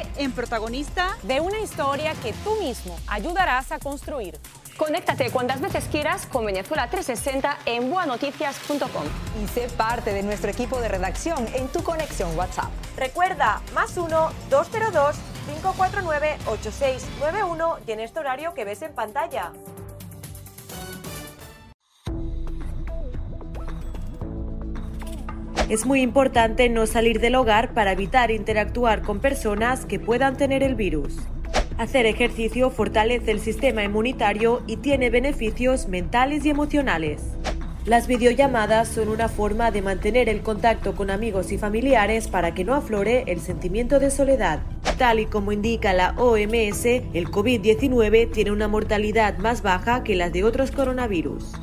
en protagonista de una historia que tú mismo ayudarás a construir. Conéctate cuantas veces quieras con Venezuela 360 en buanoticias.com. Y sé parte de nuestro equipo de redacción en tu conexión WhatsApp. Recuerda, más 1-202-549-8691 y en este horario que ves en pantalla. Es muy importante no salir del hogar para evitar interactuar con personas que puedan tener el virus. Hacer ejercicio fortalece el sistema inmunitario y tiene beneficios mentales y emocionales. Las videollamadas son una forma de mantener el contacto con amigos y familiares para que no aflore el sentimiento de soledad. Tal y como indica la OMS, el COVID-19 tiene una mortalidad más baja que las de otros coronavirus.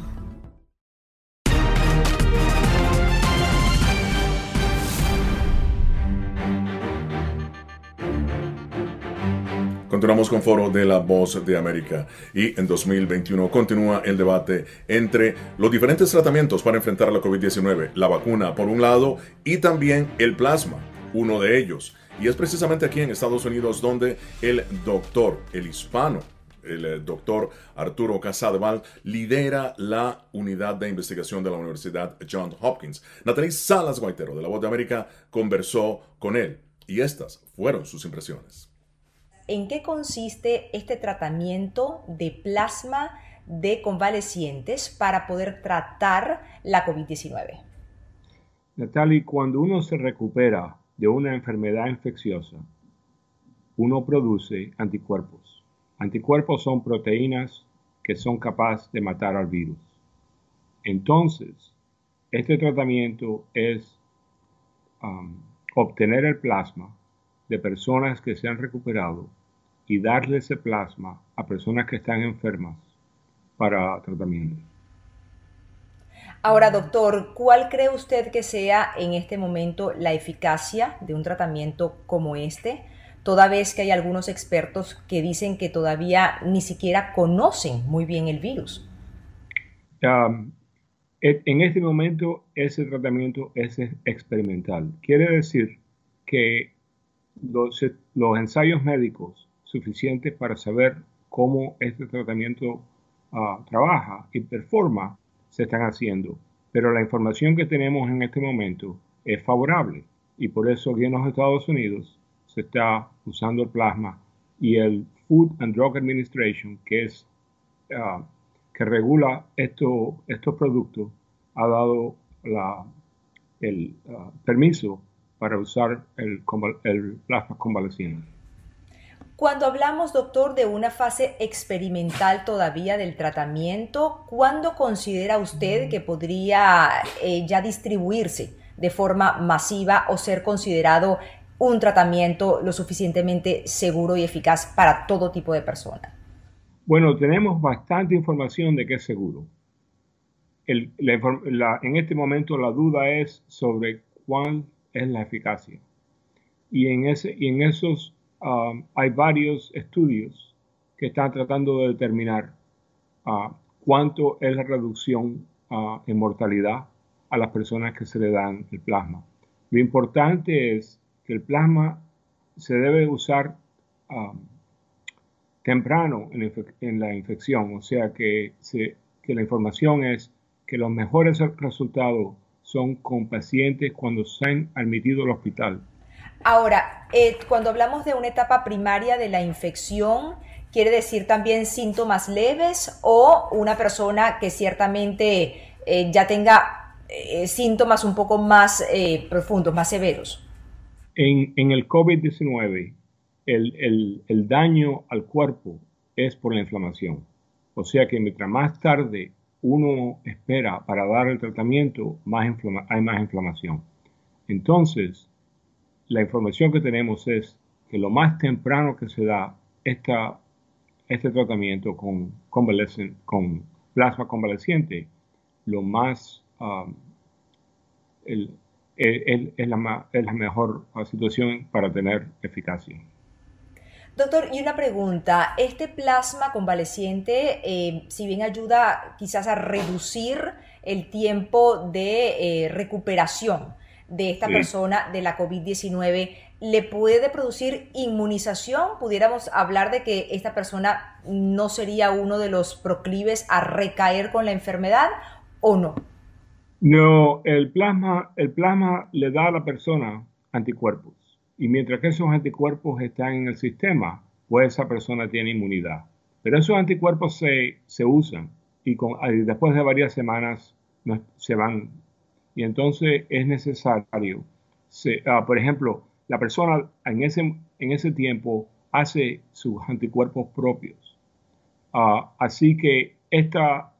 Continuamos con Foro de la Voz de América y en 2021 continúa el debate entre los diferentes tratamientos para enfrentar la COVID-19, la vacuna por un lado y también el plasma, uno de ellos. Y es precisamente aquí en Estados Unidos donde el doctor, el hispano, el eh, doctor Arturo Casadeval lidera la unidad de investigación de la Universidad Johns Hopkins. Natalie Salas Guaitero de La Voz de América conversó con él y estas fueron sus impresiones. ¿En qué consiste este tratamiento de plasma de convalecientes para poder tratar la COVID-19? Natalie, cuando uno se recupera de una enfermedad infecciosa, uno produce anticuerpos. Anticuerpos son proteínas que son capaces de matar al virus. Entonces, este tratamiento es um, obtener el plasma de personas que se han recuperado y darle ese plasma a personas que están enfermas para tratamiento. Ahora, doctor, ¿cuál cree usted que sea en este momento la eficacia de un tratamiento como este? Toda vez que hay algunos expertos que dicen que todavía ni siquiera conocen muy bien el virus. Um, en este momento ese tratamiento es experimental. Quiere decir que los, ensayos médicos suficientes para saber cómo este tratamiento ah, trabaja y performa se están haciendo. Pero la información que tenemos en este momento es favorable y por eso aquí en los Estados Unidos se está usando el plasma y el Food and Drug Administration, que es ah, que regula esto, estos productos ha dado la, el uh, permiso para usar el, el plasma convaleciente. Cuando hablamos, doctor, de una fase experimental todavía del tratamiento, ¿cuándo considera usted que podría eh, ya distribuirse de forma masiva o ser considerado un tratamiento lo suficientemente seguro y eficaz para todo tipo de personas? Bueno, tenemos bastante información de que es seguro. en este momento la duda es sobre cuál es la eficacia. Y en, ese, y en esos um, hay varios estudios que están tratando de determinar uh, cuánto es la reducción uh, en mortalidad a las personas que se le dan el plasma. Lo importante es que el plasma se debe usar um, temprano en, la infección, o sea que, que la información es que los mejores resultados son con pacientes cuando se han admitido al hospital. Ahora, eh, cuando hablamos de una etapa primaria de la infección, ¿quiere decir también síntomas leves o una persona que ciertamente eh, ya tenga eh, síntomas un poco más profundos, más severos? En, el COVID-19, el, daño al cuerpo es por la inflamación. O sea que mientras más tarde uno espera para dar el tratamiento, más hay más inflamación. Entonces, la información que tenemos es que lo más temprano que se da esta, este tratamiento con, con plasma convaleciente, lo más um, es, la, es la mejor situación para tener eficacia. Doctor, y una pregunta, este plasma convaleciente, eh, si bien ayuda quizás a reducir el tiempo de eh, recuperación de esta persona de la COVID-19, ¿le puede producir inmunización? ¿Pudiéramos hablar de que esta persona no sería uno de los proclives a recaer con la enfermedad o no? No, el plasma, el plasma le da a la persona anticuerpos y mientras que esos anticuerpos están en el sistema, pues esa persona tiene inmunidad. Pero esos anticuerpos se, se usan y, con, después de varias semanas se van. Y entonces es necesario, ah, por ejemplo, la persona en ese, en ese tiempo hace sus anticuerpos propios. Ah, así que esta,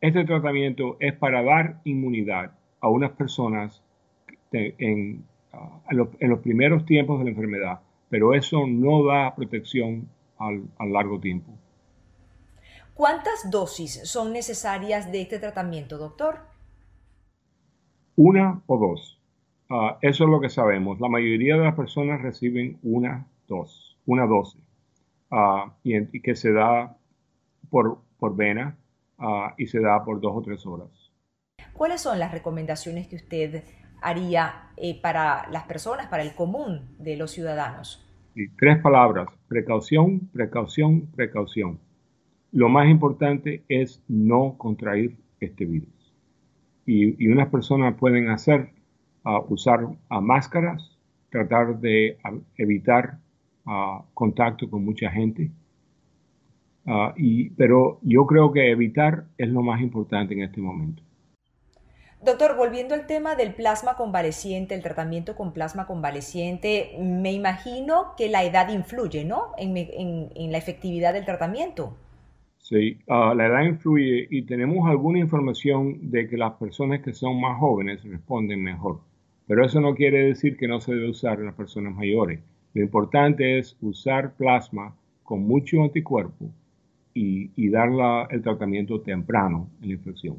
este tratamiento es para dar inmunidad a unas personas en Ah, en, los, primeros tiempos de la enfermedad, pero eso no da protección al, largo tiempo. ¿Cuántas dosis son necesarias de este tratamiento, doctor? Una o dos. Ah, eso es lo que sabemos. La mayoría de las personas reciben una dos, una dosis, uh, y, que se da por, por vena y se da por dos o tres horas. ¿Cuáles son las recomendaciones que usted haría eh, para las personas, para el común de los ciudadanos? tres palabras, precaución, precaución, precaución. Lo más importante es no contraer este virus. Y, unas personas pueden hacer, uh, usar uh, máscaras, tratar de evitar contacto con mucha gente. Y, pero yo creo que evitar es lo más importante en este momento. Doctor, volviendo al tema del plasma convaleciente, el tratamiento con plasma convaleciente, me imagino que la edad influye, ¿no? En, en, la efectividad del tratamiento. Sí, ah, la edad influye y tenemos alguna información de que las personas que son más jóvenes responden mejor. Pero eso no quiere decir que no se debe usar en las personas mayores. Lo importante es usar plasma con mucho anticuerpo y, y dar el tratamiento temprano en la infección.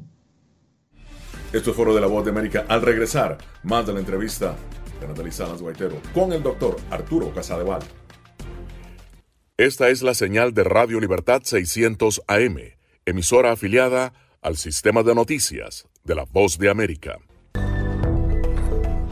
Esto es Foro de la Voz de América. Al regresar, más de la entrevista de Natalie Salas Guaitero con el doctor Arturo Casadeval. Esta es la señal de Radio Libertad 600 AM, emisora afiliada al sistema de noticias de la Voz de América.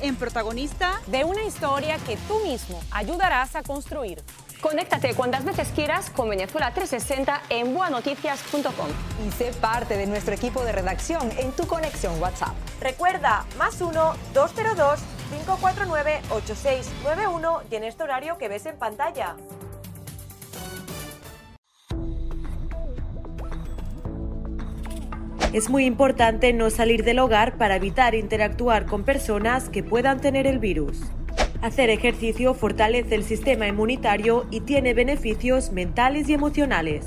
en protagonista de una historia que tú mismo ayudarás a construir. Conéctate cuantas veces quieras con Venezuela 360 en buanoticias.com. Y sé parte de nuestro equipo de redacción en tu conexión WhatsApp. Recuerda, más 1-202-549-8691 y en este horario que ves en pantalla. Es muy importante no salir del hogar para evitar interactuar con personas que puedan tener el virus. Hacer ejercicio fortalece el sistema inmunitario y tiene beneficios mentales y emocionales.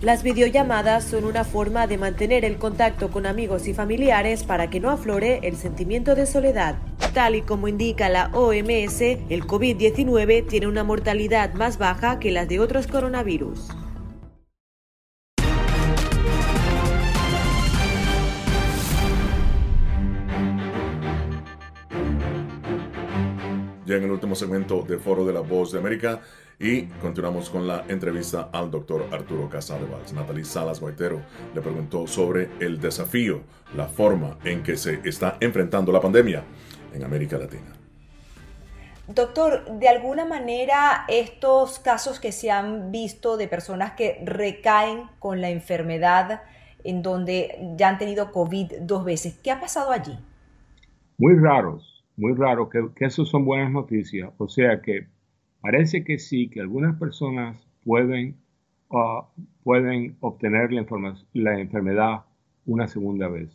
Las videollamadas son una forma de mantener el contacto con amigos y familiares para que no aflore el sentimiento de soledad. Tal y como indica la OMS, el COVID-19 tiene una mortalidad más baja que las de otros coronavirus. Ya en el último segmento de Foro de la Voz de América y continuamos con la entrevista al doctor Arturo Casadeval. Natalie Salas Guaitero le preguntó sobre el desafío, la forma en que se está enfrentando la pandemia en América Latina. Doctor, de alguna manera estos casos que se han visto de personas que recaen con la enfermedad en donde ya han tenido COVID dos veces, ¿qué ha pasado allí? Muy raros muy raro, que, eso son buenas noticias. O sea que parece que sí, que algunas personas pueden, uh, pueden obtener la, enfermedad una segunda vez.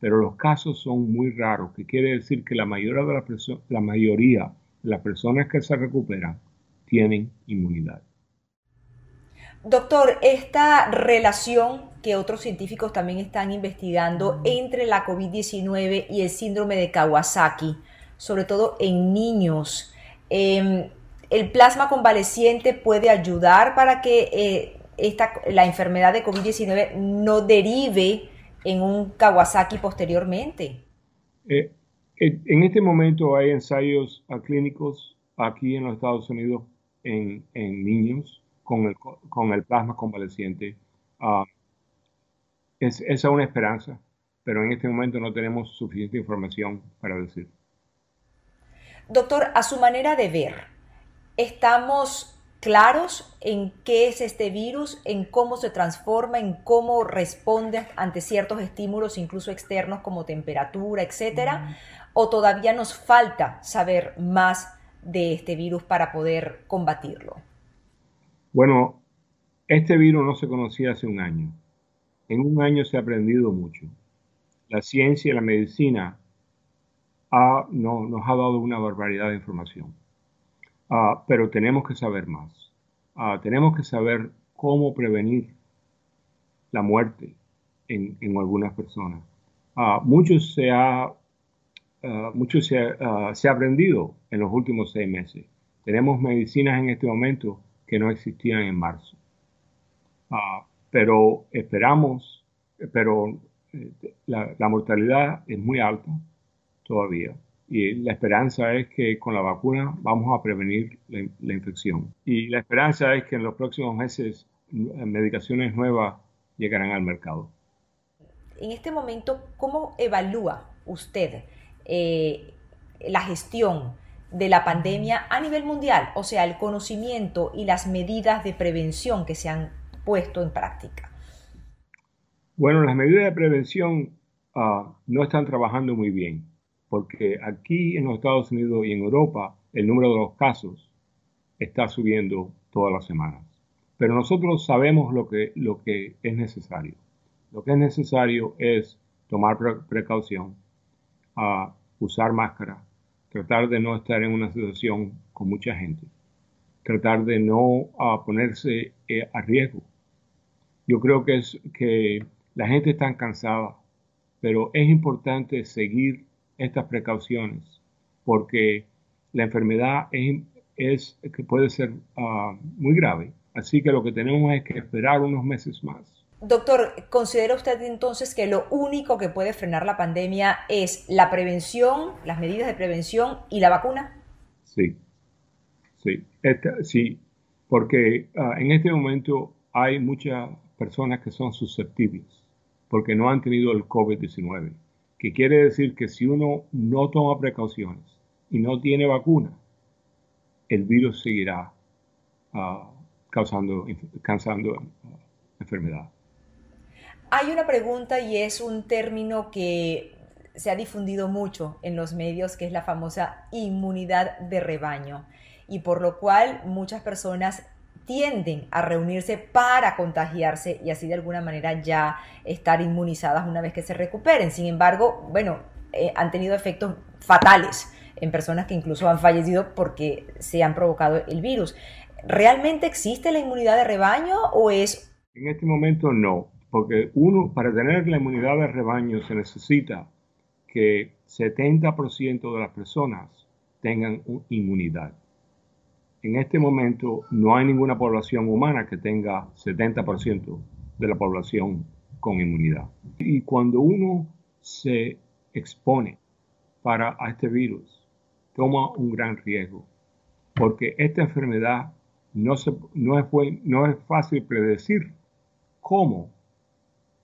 Pero los casos son muy raros, que quiere decir que la de, la mayoría de las personas que se recuperan tienen inmunidad. Doctor, esta relación que otros científicos también están investigando entre la COVID-19 y el síndrome de Kawasaki, sobre todo en niños. Em, el plasma convaleciente puede ayudar para que eh, esta, la enfermedad de COVID-19 no derive en un Kawasaki posteriormente. Eh, en este momento hay ensayos clínicos aquí en los Estados Unidos en, niños con el, con el, plasma convaleciente. Ah, es, es una esperanza, pero en este momento no tenemos suficiente información para decir. Doctor, a su manera de ver, ¿estamos claros en qué es este virus, en cómo se transforma, en cómo responde ante ciertos estímulos, incluso externos como temperatura, etcétera? ¿O todavía nos falta saber más de este virus para poder combatirlo? Bueno, este virus no se conocía hace un año. En un año se ha aprendido mucho. La ciencia y la medicina no, nos ha dado una barbaridad de información. Ah, pero tenemos que saber más. Ah, tenemos que saber cómo prevenir la muerte en, algunas personas. Ah, mucho se ha, mucho se ha aprendido en los últimos seis meses. Tenemos medicinas en este momento que no existían en marzo. pero esperamos, pero eh, la mortalidad es muy alta todavía y la esperanza es que con la vacuna vamos a prevenir la, infección. Y la esperanza es que en los próximos meses medicaciones nuevas llegarán al mercado. En este momento, ¿cómo evalúa usted eh, la gestión de la pandemia a nivel mundial? O sea, el conocimiento y las medidas de prevención que se han puesto en práctica. Bueno, las medidas de prevención ah, no están trabajando muy bien porque aquí en los Estados Unidos y en Europa el número de los casos está subiendo todas las semanas. Pero nosotros sabemos lo que, lo que es necesario. Lo que es necesario es tomar precaución, usar máscara, tratar de no estar en una situación con mucha gente, tratar de no ponerse eh, a riesgo. Yo creo que, la gente está cansada, pero es importante seguir estas precauciones, porque la enfermedad es, que puede ser ah, muy grave. Así que lo que tenemos es que esperar unos meses más. Doctor, ¿considera usted entonces que lo único que puede frenar la pandemia es la prevención, las medidas de prevención y la vacuna? Sí, sí, sí, porque ah, en este momento hay muchas personas que son susceptibles porque no han tenido el COVID-19 que quiere decir que si uno no toma precauciones y no tiene vacuna, el virus seguirá ah, causando, causando ah, enfermedad. Hay una pregunta y es un término que se ha difundido mucho en los medios, que es la famosa inmunidad de rebaño, y por lo cual muchas personas tienden a reunirse para contagiarse y así de alguna manera ya estar inmunizadas una vez que se recuperen. Sin embargo, bueno, eh, han tenido efectos fatales en personas que incluso han fallecido porque se han provocado el virus. ¿Realmente existe la inmunidad de rebaño o es... En este momento no, porque uno, para tener la inmunidad de rebaño se necesita que 70% de las personas tengan inmunidad en este momento no hay ninguna población humana que tenga 70% de la población con inmunidad. Y cuando uno se expone para a este virus, toma un gran riesgo, porque esta enfermedad no, se, no, es, no es fácil predecir cómo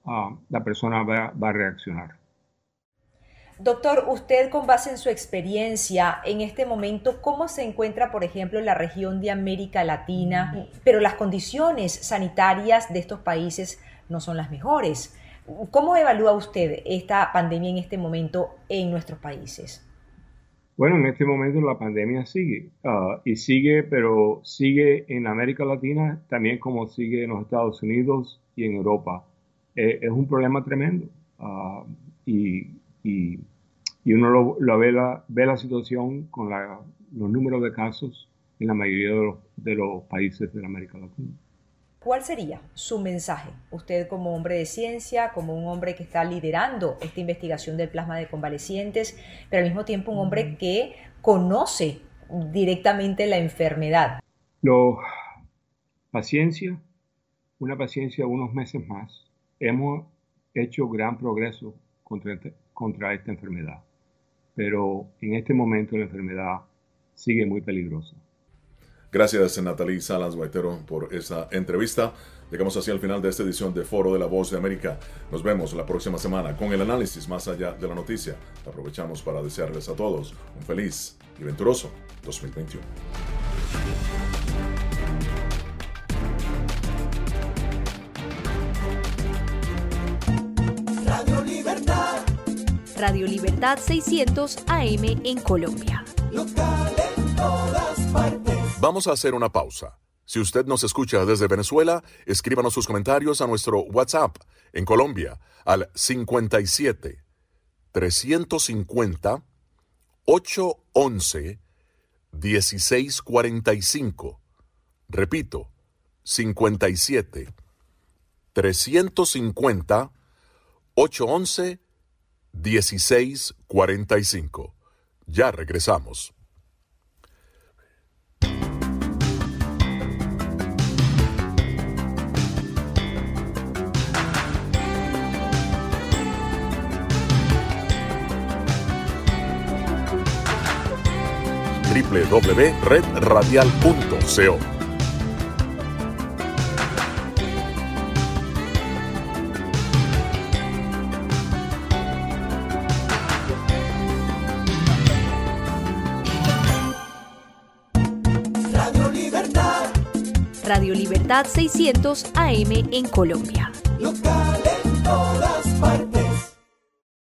ah, la persona va a reaccionar. Doctor, usted con base en su experiencia en este momento, ¿cómo se encuentra, por ejemplo, en la región de América Latina? Pero las condiciones sanitarias de estos países no son las mejores. ¿Cómo evalúa usted esta pandemia en este momento en nuestros países? Bueno, en este momento la pandemia sigue ah, y sigue, pero sigue en América Latina también como sigue en los Estados Unidos y en Europa. Eh, es un problema tremendo uh, y y, uno lo, ve, la, ve la situación con los números de casos en la mayoría de los, países de América Latina. ¿Cuál sería su mensaje? Usted como hombre de ciencia, como un hombre que está liderando esta investigación del plasma de convalecientes, pero al mismo tiempo un hombre que conoce directamente la enfermedad. Lo, paciencia, una paciencia unos meses más. Hemos hecho gran progreso contra, contra esta enfermedad. Pero en este momento la enfermedad sigue muy peligrosa. Gracias, Natalie Salas Guaitero, por esa entrevista. Llegamos así al final de esta edición de Foro de la Voz de América. Nos vemos la próxima semana con el análisis más allá de la noticia. Aprovechamos para desearles a todos un feliz y venturoso 2021. Radio Libertad 600 AM en Colombia. Vamos a hacer una pausa. Si usted nos escucha desde Venezuela, escríbanos sus comentarios a nuestro WhatsApp en Colombia al 57 350 811 1645. Repito, 57 350 811 1645. Ya regresamos. www.redradial.co. Libertad 600 AM en Colombia.